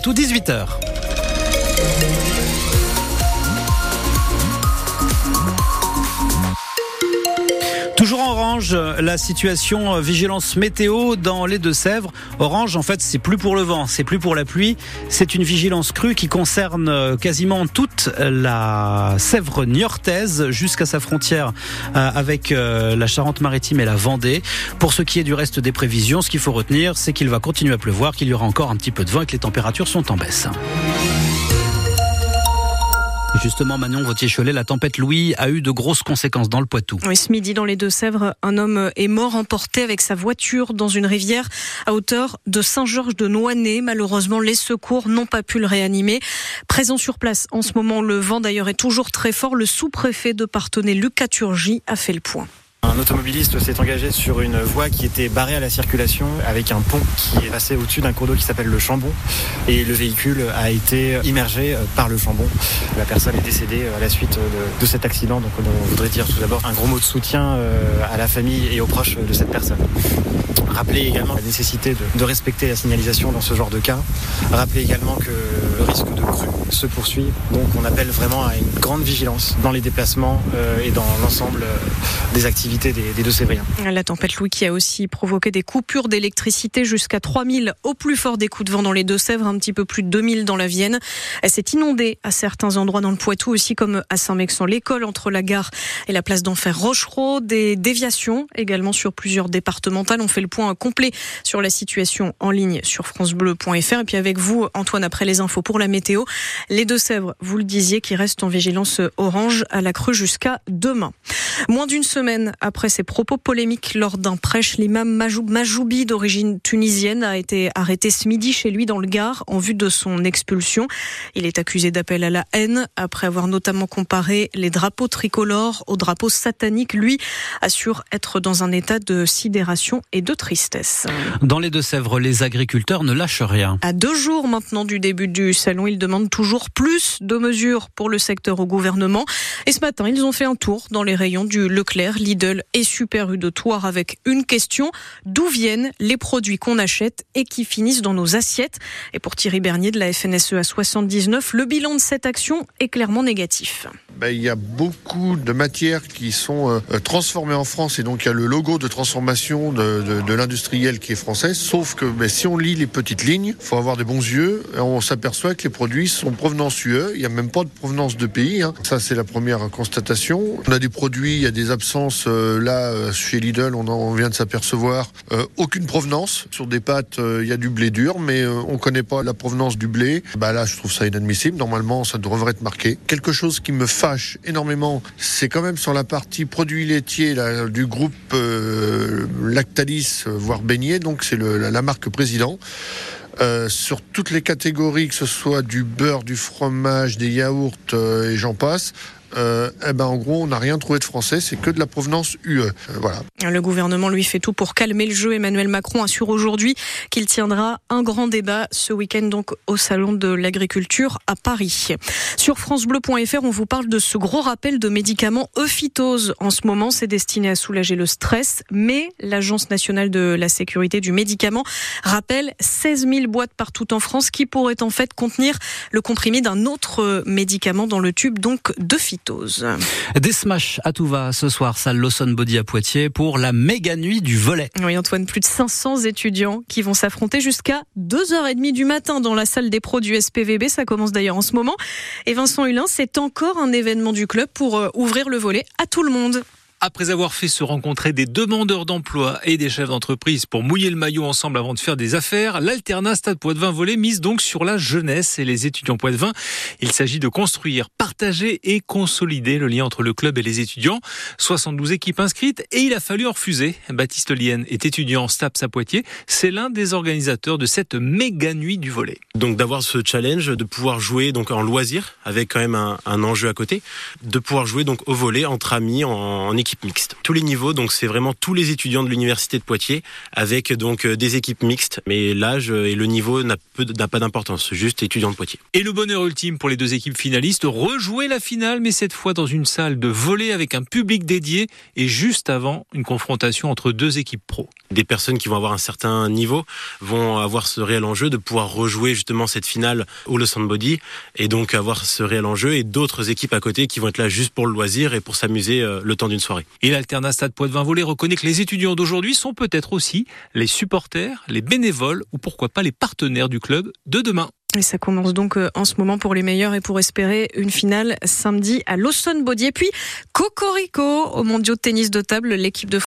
Tout 18h. Toujours en la situation euh, vigilance météo dans les Deux-Sèvres. Orange, en fait, c'est plus pour le vent, c'est plus pour la pluie. C'est une vigilance crue qui concerne euh, quasiment toute la Sèvre niortaise jusqu'à sa frontière euh, avec la Charente-Maritime et la Vendée. Pour ce qui est du reste des prévisions, ce qu'il faut retenir, c'est qu'il va continuer à pleuvoir, qu'il y aura encore un petit peu de vent et que les températures sont en baisse. Justement, Manon Vautier-Cholet, la tempête Louis a eu de grosses conséquences dans le Poitou. Oui, ce midi, dans les Deux-Sèvres, un homme est mort emporté avec sa voiture dans une rivière à hauteur de Saint-Georges de Noinay. Malheureusement, les secours n'ont pas pu le réanimer. Présent sur place en ce moment, le vent d'ailleurs est toujours très fort. Le sous-préfet de Parthenay, Lucas a fait le point. Un automobiliste s'est engagé sur une voie qui était barrée à la circulation avec un pont qui est passé au-dessus d'un cours d'eau qui s'appelle le Chambon et le véhicule a été immergé par le Chambon. La personne est décédée à la suite de, cet accident. Donc on voudrait dire tout d'abord un gros mot de soutien euh, à la famille et aux proches de cette personne. Rappeler également la nécessité de, respecter la signalisation dans ce genre de cas. Rappeler également que le risque de crue se poursuit. Donc on appelle vraiment à une grande vigilance dans les déplacements euh, et dans l'ensemble euh, des activités La tempête Louis qui a aussi provoqué des coupures d'électricité jusqu'à 3000 au plus fort des coups de vent dans les Deux-Sèvres, un petit peu plus de 2000 dans la Vienne. Elle s'est inondée à certains endroits dans le Poitou aussi comme à Saint-Mexan, l'école entre la gare et la place d'Enfer Rochereau, des déviations également sur plusieurs départementales. On fait le point complet sur la situation en ligne sur francebleu.fr et puis avec vous Antoine après les infos pour la météo. Les Deux-Sèvres, vous le disiez, qui restent en vigilance orange à la crue jusqu'à demain. Moins d'une semaine après ses propos polémiques lors d'un prêche, l'imam Majoubi d'origine tunisienne a été arrêté ce midi chez lui dans le Gard en vue de son expulsion. Il est accusé d'appel à la haine après avoir notamment comparé les drapeaux tricolores aux drapeaux sataniques. Lui assure être dans un état de sidération et de tristesse. Dans les Deux-Sèvres, les agriculteurs ne lâchent rien. À deux jours maintenant du début du salon, ils demandent toujours plus de mesures pour le secteur au gouvernement. Et ce matin, ils ont fait un tour dans les rayons du Leclerc, Lidl et Super U de avec une question. D'où viennent les produits qu'on achète et qui finissent dans nos assiettes? Et pour Thierry Bernier de la FNSE 79, le bilan de cette action est clairement négatif. Ben, il y a beaucoup de matières qui sont euh, transformées en France et donc il y a le logo de transformation de, l'industriel qui est français. Sauf que ben, si on lit les petites lignes, il faut avoir des bons yeux. On s'aperçoit que les produits sont provenance UE. Il n'y a même pas de provenance de pays. Hein. Ça, c'est la première constatation. On a des produits, il y a des absences. Euh, là, euh, chez Lidl, on, vient de s'apercevoir aucune provenance. Sur des pâtes, il y a du blé dur, mais on ne connaît pas la provenance du blé. Bah, là, je trouve ça inadmissible. Normalement, ça devrait être marqué. Quelque chose qui me fâche énormément, c'est quand même sur la partie produits laitiers du groupe euh, Lactalis, voire Beignet, donc c'est la, marque président. Euh, sur toutes les catégories, que ce soit du beurre, du fromage, des yaourts euh, et j'en passe, euh, eh ben en gros, on n'a rien trouvé de français, c'est que de la provenance UE. Euh. Le gouvernement lui fait tout pour calmer le jeu. Emmanuel Macron assure aujourd'hui qu'il tiendra un grand débat ce week-end donc au salon de l'agriculture à Paris. Sur francebleu.fr, on vous parle de ce gros rappel de médicaments Euphytose. En ce moment, c'est destiné à soulager le stress, mais l'Agence nationale de la sécurité du médicament rappelle 16 000 boîtes partout en France qui pourraient en fait contenir le comprimé d'un autre médicament dans le tube, donc de des smash à tout va ce soir, salle Lawson Body à Poitiers pour la méga nuit du volet. Oui, Antoine, plus de 500 étudiants qui vont s'affronter jusqu'à 2h30 du matin dans la salle des pros du SPVB. Ça commence d'ailleurs en ce moment. Et Vincent Hulin, c'est encore un événement du club pour euh, ouvrir le volet à tout le monde. Après avoir fait se rencontrer des demandeurs d'emploi et des chefs d'entreprise pour mouiller le maillot ensemble avant de faire des affaires, l'alternat Stade Poitvin Volet mise donc sur la jeunesse et les étudiants Poitvin. Il s'agit de construire, partager et consolider le lien entre le club et les étudiants. 72 équipes inscrites et il a fallu en refuser. Baptiste Lienne est étudiant en STAPS à Poitiers. C'est l'un des organisateurs de cette méga nuit du volet. Donc d'avoir ce challenge, de pouvoir jouer donc en loisir avec quand même un, enjeu à côté, de pouvoir jouer donc au volet entre amis en, en équipe équipes mixtes. Tous les niveaux, donc c'est vraiment tous les étudiants de l'université de Poitiers avec donc des équipes mixtes, mais l'âge et le niveau n'a pas d'importance, juste étudiants de Poitiers. Et le bonheur ultime pour les deux équipes finalistes, rejouer la finale, mais cette fois dans une salle de volley avec un public dédié et juste avant une confrontation entre deux équipes pro. Des personnes qui vont avoir un certain niveau vont avoir ce réel enjeu de pouvoir rejouer justement cette finale au Le Body et donc avoir ce réel enjeu et d'autres équipes à côté qui vont être là juste pour le loisir et pour s'amuser euh, le temps d'une soirée. Et l'Alternat Stade Poitvin Volley reconnaît que les étudiants d'aujourd'hui sont peut-être aussi les supporters, les bénévoles ou pourquoi pas les partenaires du club de demain. Et ça commence donc euh, en ce moment pour les meilleurs et pour espérer une finale samedi à. Et puis, Cocorico au mondiaux de tennis de table, l'équipe de